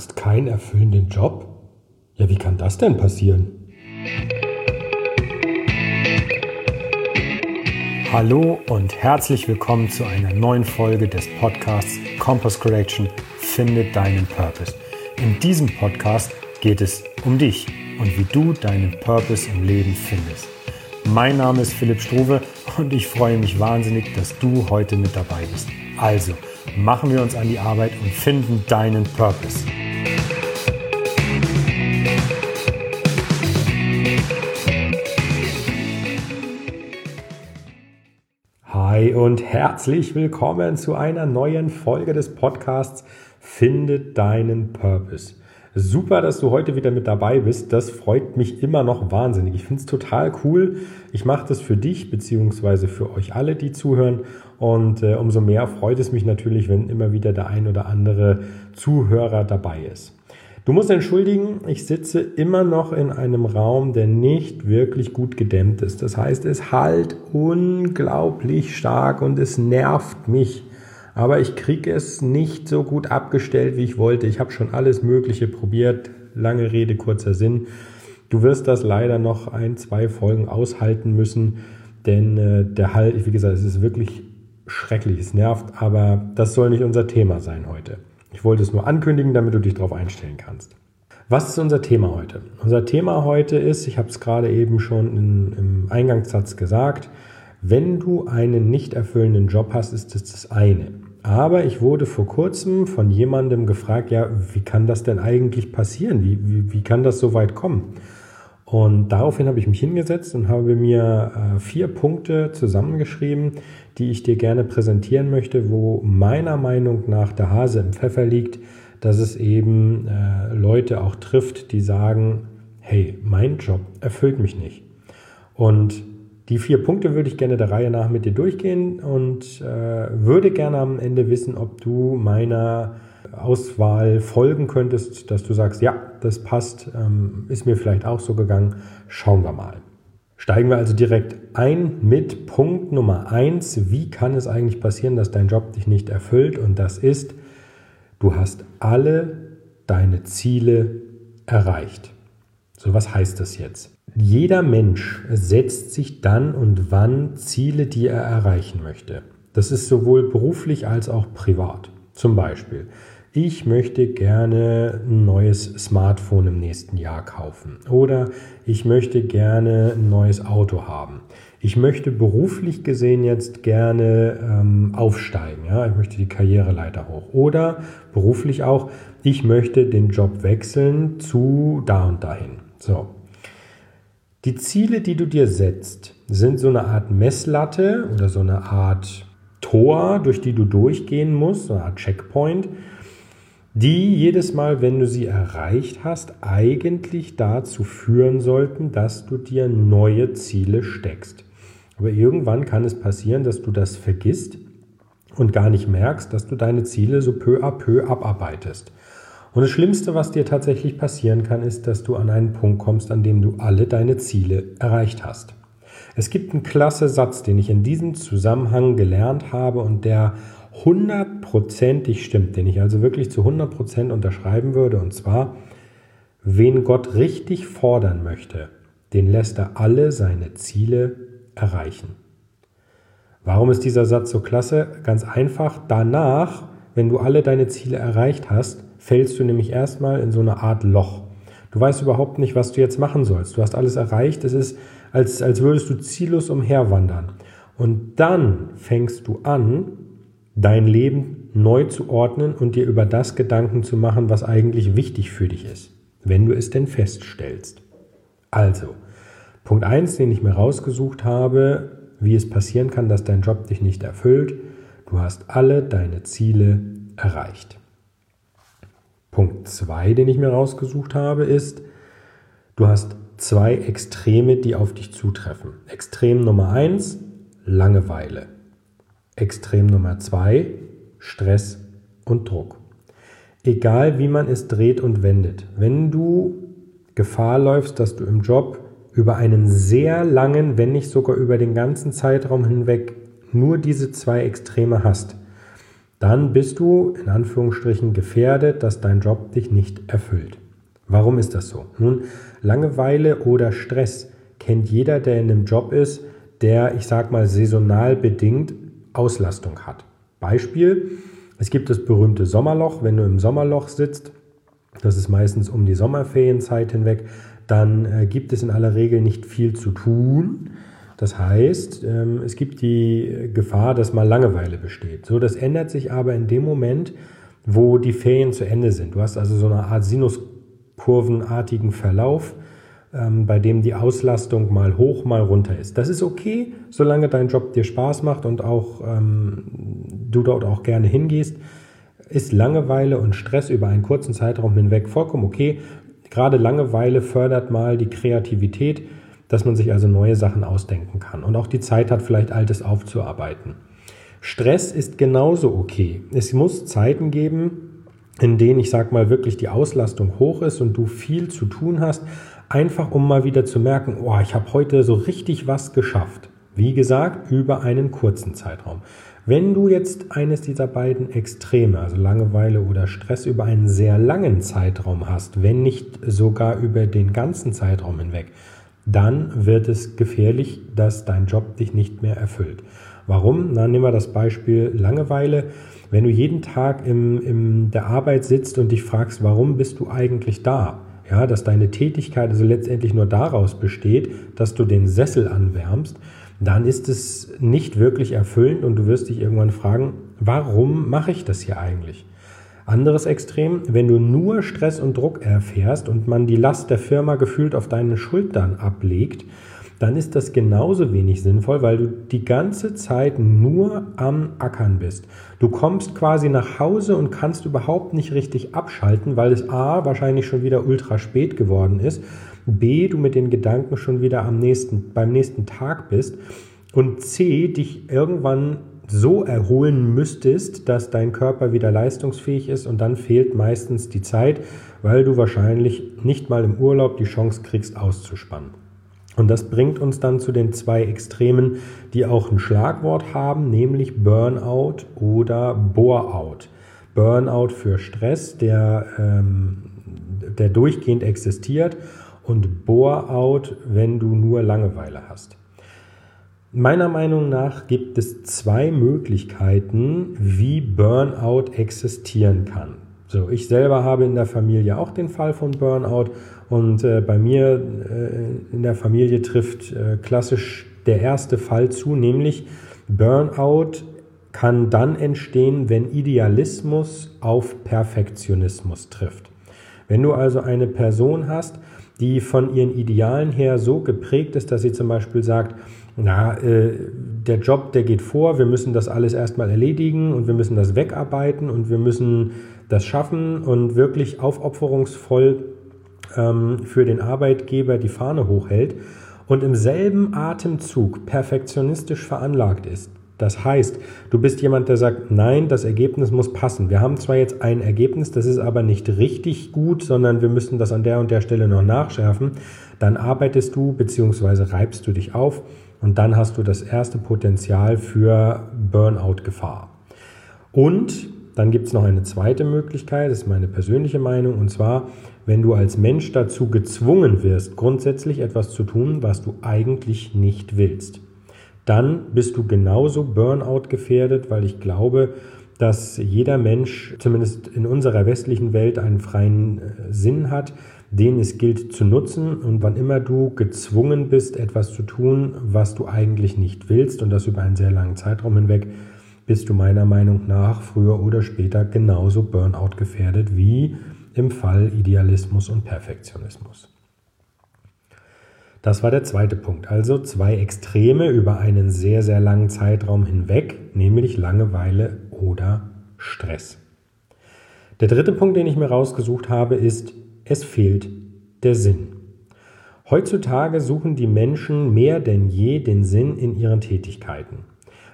hast keinen erfüllenden Job? Ja, wie kann das denn passieren? Hallo und herzlich willkommen zu einer neuen Folge des Podcasts Compass Correction Finde deinen Purpose. In diesem Podcast geht es um dich und wie du deinen Purpose im Leben findest. Mein Name ist Philipp Struve und ich freue mich wahnsinnig, dass du heute mit dabei bist. Also, machen wir uns an die Arbeit und finden deinen Purpose. Und herzlich willkommen zu einer neuen Folge des Podcasts Finde deinen Purpose. Super, dass du heute wieder mit dabei bist. Das freut mich immer noch wahnsinnig. Ich finde es total cool. Ich mache das für dich beziehungsweise für euch alle, die zuhören. Und äh, umso mehr freut es mich natürlich, wenn immer wieder der ein oder andere Zuhörer dabei ist. Du musst entschuldigen, ich sitze immer noch in einem Raum, der nicht wirklich gut gedämmt ist. Das heißt, es halt unglaublich stark und es nervt mich aber ich kriege es nicht so gut abgestellt, wie ich wollte. Ich habe schon alles Mögliche probiert. Lange Rede, kurzer Sinn. Du wirst das leider noch ein, zwei Folgen aushalten müssen, denn äh, der Halt, wie gesagt, es ist wirklich schrecklich, es nervt, aber das soll nicht unser Thema sein heute. Ich wollte es nur ankündigen, damit du dich darauf einstellen kannst. Was ist unser Thema heute? Unser Thema heute ist, ich habe es gerade eben schon in, im Eingangssatz gesagt, wenn du einen nicht erfüllenden Job hast, ist das das eine. Aber ich wurde vor kurzem von jemandem gefragt, ja, wie kann das denn eigentlich passieren? Wie, wie, wie kann das so weit kommen? Und daraufhin habe ich mich hingesetzt und habe mir äh, vier Punkte zusammengeschrieben, die ich dir gerne präsentieren möchte, wo meiner Meinung nach der Hase im Pfeffer liegt, dass es eben äh, Leute auch trifft, die sagen, hey, mein Job erfüllt mich nicht. Und die vier Punkte würde ich gerne der Reihe nach mit dir durchgehen und äh, würde gerne am Ende wissen, ob du meiner Auswahl folgen könntest, dass du sagst, ja, das passt, ähm, ist mir vielleicht auch so gegangen. Schauen wir mal. Steigen wir also direkt ein mit Punkt Nummer eins. Wie kann es eigentlich passieren, dass dein Job dich nicht erfüllt? Und das ist, du hast alle deine Ziele erreicht. So, was heißt das jetzt? Jeder Mensch setzt sich dann und wann Ziele, die er erreichen möchte. Das ist sowohl beruflich als auch privat. Zum Beispiel, ich möchte gerne ein neues Smartphone im nächsten Jahr kaufen oder ich möchte gerne ein neues Auto haben. Ich möchte beruflich gesehen jetzt gerne ähm, aufsteigen. Ja? Ich möchte die Karriereleiter hoch. Oder beruflich auch, ich möchte den Job wechseln zu da und dahin. So, die Ziele, die du dir setzt, sind so eine Art Messlatte oder so eine Art Tor, durch die du durchgehen musst, so eine Art Checkpoint, die jedes Mal, wenn du sie erreicht hast, eigentlich dazu führen sollten, dass du dir neue Ziele steckst. Aber irgendwann kann es passieren, dass du das vergisst und gar nicht merkst, dass du deine Ziele so peu à peu abarbeitest. Und das Schlimmste, was dir tatsächlich passieren kann, ist, dass du an einen Punkt kommst, an dem du alle deine Ziele erreicht hast. Es gibt einen klasse Satz, den ich in diesem Zusammenhang gelernt habe und der hundertprozentig stimmt, den ich also wirklich zu hundertprozent unterschreiben würde. Und zwar, wen Gott richtig fordern möchte, den lässt er alle seine Ziele erreichen. Warum ist dieser Satz so klasse? Ganz einfach, danach, wenn du alle deine Ziele erreicht hast, fällst du nämlich erstmal in so eine Art Loch. Du weißt überhaupt nicht, was du jetzt machen sollst. Du hast alles erreicht. Es ist, als, als würdest du ziellos umherwandern. Und dann fängst du an, dein Leben neu zu ordnen und dir über das Gedanken zu machen, was eigentlich wichtig für dich ist, wenn du es denn feststellst. Also, Punkt 1, den ich mir rausgesucht habe, wie es passieren kann, dass dein Job dich nicht erfüllt. Du hast alle deine Ziele erreicht. Punkt 2, den ich mir rausgesucht habe, ist, du hast zwei Extreme, die auf dich zutreffen. Extrem Nummer 1, Langeweile. Extrem Nummer 2, Stress und Druck. Egal wie man es dreht und wendet, wenn du Gefahr läufst, dass du im Job über einen sehr langen, wenn nicht sogar über den ganzen Zeitraum hinweg nur diese zwei Extreme hast, dann bist du in Anführungsstrichen gefährdet, dass dein Job dich nicht erfüllt. Warum ist das so? Nun, Langeweile oder Stress kennt jeder, der in einem Job ist, der, ich sag mal, saisonal bedingt Auslastung hat. Beispiel, es gibt das berühmte Sommerloch. Wenn du im Sommerloch sitzt, das ist meistens um die Sommerferienzeit hinweg, dann äh, gibt es in aller Regel nicht viel zu tun. Das heißt, ähm, es gibt die Gefahr, dass mal Langeweile besteht. So, das ändert sich aber in dem Moment, wo die Ferien zu Ende sind. Du hast also so eine Art Sinuskurvenartigen Verlauf, ähm, bei dem die Auslastung mal hoch, mal runter ist. Das ist okay, solange dein Job dir Spaß macht und auch ähm, du dort auch gerne hingehst. Ist Langeweile und Stress über einen kurzen Zeitraum hinweg vollkommen okay. Gerade Langeweile fördert mal die Kreativität dass man sich also neue Sachen ausdenken kann und auch die Zeit hat, vielleicht Altes aufzuarbeiten. Stress ist genauso okay. Es muss Zeiten geben, in denen ich sag mal wirklich die Auslastung hoch ist und du viel zu tun hast, einfach um mal wieder zu merken, oh, ich habe heute so richtig was geschafft. Wie gesagt, über einen kurzen Zeitraum. Wenn du jetzt eines dieser beiden Extreme, also Langeweile oder Stress, über einen sehr langen Zeitraum hast, wenn nicht sogar über den ganzen Zeitraum hinweg, dann wird es gefährlich, dass dein Job dich nicht mehr erfüllt. Warum? Na, nehmen wir das Beispiel Langeweile. Wenn du jeden Tag in der Arbeit sitzt und dich fragst, warum bist du eigentlich da? Ja, dass deine Tätigkeit also letztendlich nur daraus besteht, dass du den Sessel anwärmst, dann ist es nicht wirklich erfüllend und du wirst dich irgendwann fragen, warum mache ich das hier eigentlich? Anderes Extrem, wenn du nur Stress und Druck erfährst und man die Last der Firma gefühlt auf deinen Schultern ablegt, dann ist das genauso wenig sinnvoll, weil du die ganze Zeit nur am Ackern bist. Du kommst quasi nach Hause und kannst überhaupt nicht richtig abschalten, weil es A wahrscheinlich schon wieder ultra spät geworden ist, B du mit den Gedanken schon wieder am nächsten, beim nächsten Tag bist und C dich irgendwann so erholen müsstest, dass dein Körper wieder leistungsfähig ist und dann fehlt meistens die Zeit, weil du wahrscheinlich nicht mal im Urlaub die Chance kriegst, auszuspannen. Und das bringt uns dann zu den zwei Extremen, die auch ein Schlagwort haben, nämlich Burnout oder Boreout. Burnout für Stress, der, ähm, der durchgehend existiert und Boreout, wenn du nur Langeweile hast. Meiner Meinung nach gibt es zwei Möglichkeiten, wie Burnout existieren kann. So, ich selber habe in der Familie auch den Fall von Burnout und äh, bei mir äh, in der Familie trifft äh, klassisch der erste Fall zu, nämlich Burnout kann dann entstehen, wenn Idealismus auf Perfektionismus trifft. Wenn du also eine Person hast, die von ihren Idealen her so geprägt ist, dass sie zum Beispiel sagt, na, äh, der Job, der geht vor, wir müssen das alles erstmal erledigen und wir müssen das wegarbeiten und wir müssen das schaffen und wirklich aufopferungsvoll ähm, für den Arbeitgeber die Fahne hochhält und im selben Atemzug perfektionistisch veranlagt ist. Das heißt, du bist jemand, der sagt, nein, das Ergebnis muss passen. Wir haben zwar jetzt ein Ergebnis, das ist aber nicht richtig gut, sondern wir müssen das an der und der Stelle noch nachschärfen. Dann arbeitest du bzw. reibst du dich auf und dann hast du das erste Potenzial für Burnout-Gefahr. Und dann gibt es noch eine zweite Möglichkeit, das ist meine persönliche Meinung, und zwar, wenn du als Mensch dazu gezwungen wirst, grundsätzlich etwas zu tun, was du eigentlich nicht willst. Dann bist du genauso Burnout gefährdet, weil ich glaube, dass jeder Mensch, zumindest in unserer westlichen Welt, einen freien äh, Sinn hat, den es gilt zu nutzen. Und wann immer du gezwungen bist, etwas zu tun, was du eigentlich nicht willst, und das über einen sehr langen Zeitraum hinweg, bist du meiner Meinung nach früher oder später genauso Burnout gefährdet wie im Fall Idealismus und Perfektionismus. Das war der zweite Punkt. Also zwei Extreme über einen sehr, sehr langen Zeitraum hinweg, nämlich Langeweile oder Stress. Der dritte Punkt, den ich mir rausgesucht habe, ist es fehlt der Sinn. Heutzutage suchen die Menschen mehr denn je den Sinn in ihren Tätigkeiten.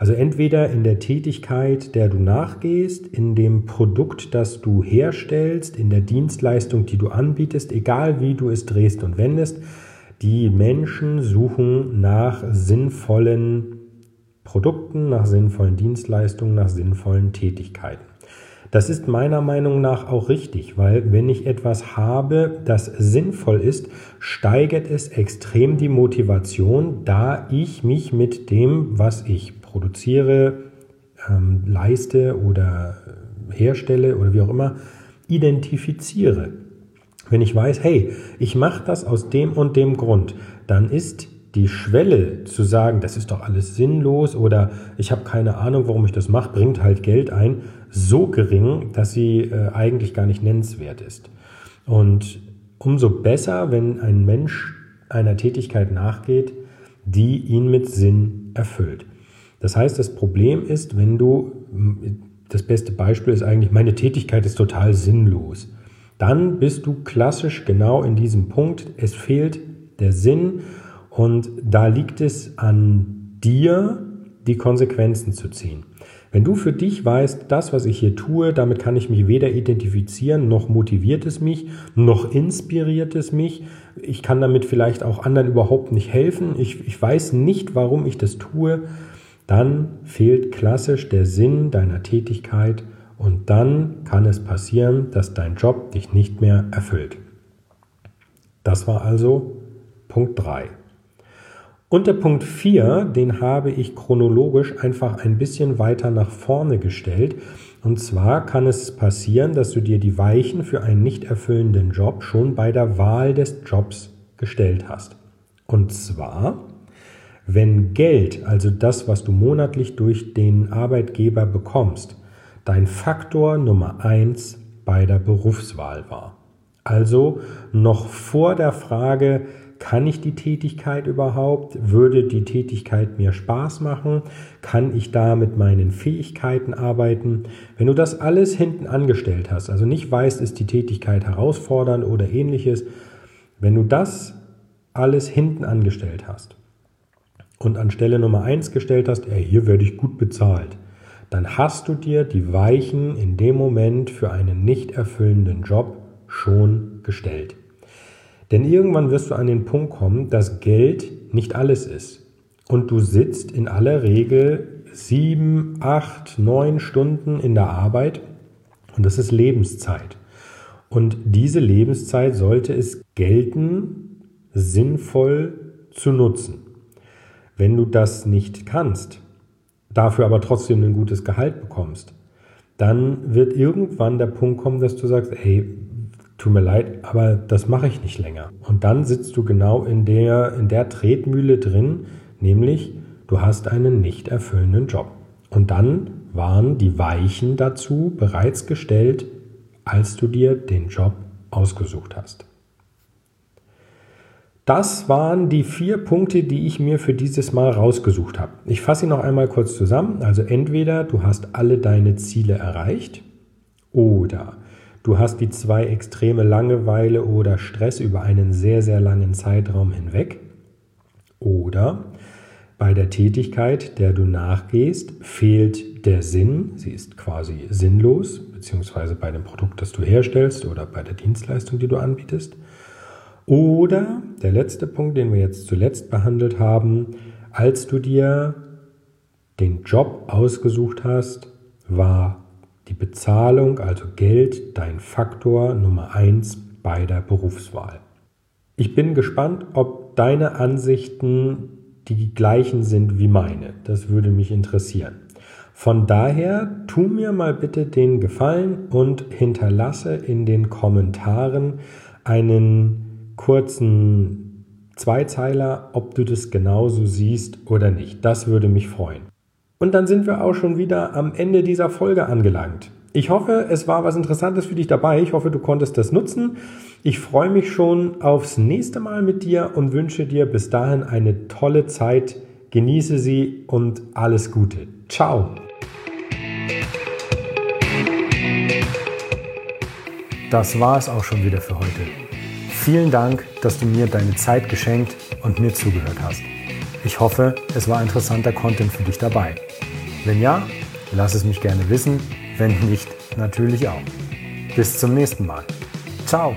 Also entweder in der Tätigkeit, der du nachgehst, in dem Produkt, das du herstellst, in der Dienstleistung, die du anbietest, egal wie du es drehst und wendest, die Menschen suchen nach sinnvollen Produkten, nach sinnvollen Dienstleistungen, nach sinnvollen Tätigkeiten. Das ist meiner Meinung nach auch richtig, weil wenn ich etwas habe, das sinnvoll ist, steigert es extrem die Motivation, da ich mich mit dem, was ich produziere, ähm, leiste oder herstelle oder wie auch immer, identifiziere. Wenn ich weiß, hey, ich mache das aus dem und dem Grund, dann ist die Schwelle zu sagen, das ist doch alles sinnlos oder ich habe keine Ahnung, warum ich das mache, bringt halt Geld ein, so gering, dass sie äh, eigentlich gar nicht nennenswert ist. Und umso besser, wenn ein Mensch einer Tätigkeit nachgeht, die ihn mit Sinn erfüllt. Das heißt, das Problem ist, wenn du, das beste Beispiel ist eigentlich, meine Tätigkeit ist total sinnlos. Dann bist du klassisch genau in diesem Punkt, es fehlt der Sinn und da liegt es an dir, die Konsequenzen zu ziehen. Wenn du für dich weißt, das, was ich hier tue, damit kann ich mich weder identifizieren, noch motiviert es mich, noch inspiriert es mich, ich kann damit vielleicht auch anderen überhaupt nicht helfen, ich, ich weiß nicht, warum ich das tue, dann fehlt klassisch der Sinn deiner Tätigkeit und dann kann es passieren, dass dein Job dich nicht mehr erfüllt. Das war also Punkt 3. Und der Punkt 4, den habe ich chronologisch einfach ein bisschen weiter nach vorne gestellt. Und zwar kann es passieren, dass du dir die Weichen für einen nicht erfüllenden Job schon bei der Wahl des Jobs gestellt hast. Und zwar, wenn Geld, also das, was du monatlich durch den Arbeitgeber bekommst, dein Faktor Nummer 1 bei der Berufswahl war. Also noch vor der Frage, kann ich die Tätigkeit überhaupt? Würde die Tätigkeit mir Spaß machen? Kann ich da mit meinen Fähigkeiten arbeiten? Wenn du das alles hinten angestellt hast, also nicht weißt, ist die Tätigkeit herausfordernd oder ähnliches, wenn du das alles hinten angestellt hast und an Stelle Nummer 1 gestellt hast, ja, hier werde ich gut bezahlt, dann hast du dir die Weichen in dem Moment für einen nicht erfüllenden Job schon gestellt. Denn irgendwann wirst du an den Punkt kommen, dass Geld nicht alles ist. Und du sitzt in aller Regel sieben, acht, neun Stunden in der Arbeit und das ist Lebenszeit. Und diese Lebenszeit sollte es gelten, sinnvoll zu nutzen. Wenn du das nicht kannst, dafür aber trotzdem ein gutes Gehalt bekommst, dann wird irgendwann der Punkt kommen, dass du sagst, hey, tut mir leid, aber das mache ich nicht länger. Und dann sitzt du genau in der, in der Tretmühle drin, nämlich du hast einen nicht erfüllenden Job. Und dann waren die Weichen dazu bereits gestellt, als du dir den Job ausgesucht hast. Das waren die vier Punkte, die ich mir für dieses Mal rausgesucht habe. Ich fasse sie noch einmal kurz zusammen. Also entweder du hast alle deine Ziele erreicht oder Du hast die zwei Extreme Langeweile oder Stress über einen sehr, sehr langen Zeitraum hinweg. Oder bei der Tätigkeit, der du nachgehst, fehlt der Sinn. Sie ist quasi sinnlos, beziehungsweise bei dem Produkt, das du herstellst oder bei der Dienstleistung, die du anbietest. Oder der letzte Punkt, den wir jetzt zuletzt behandelt haben, als du dir den Job ausgesucht hast, war die Bezahlung, also Geld, dein Faktor Nummer 1 bei der Berufswahl. Ich bin gespannt, ob deine Ansichten die gleichen sind wie meine. Das würde mich interessieren. Von daher, tu mir mal bitte den Gefallen und hinterlasse in den Kommentaren einen kurzen Zweizeiler, ob du das genauso siehst oder nicht. Das würde mich freuen. Und dann sind wir auch schon wieder am Ende dieser Folge angelangt. Ich hoffe, es war was Interessantes für dich dabei. Ich hoffe, du konntest das nutzen. Ich freue mich schon aufs nächste Mal mit dir und wünsche dir bis dahin eine tolle Zeit. Genieße sie und alles Gute. Ciao. Das war es auch schon wieder für heute. Vielen Dank, dass du mir deine Zeit geschenkt und mir zugehört hast. Ich hoffe, es war interessanter Content für dich dabei. Wenn ja, lass es mich gerne wissen. Wenn nicht, natürlich auch. Bis zum nächsten Mal. Ciao.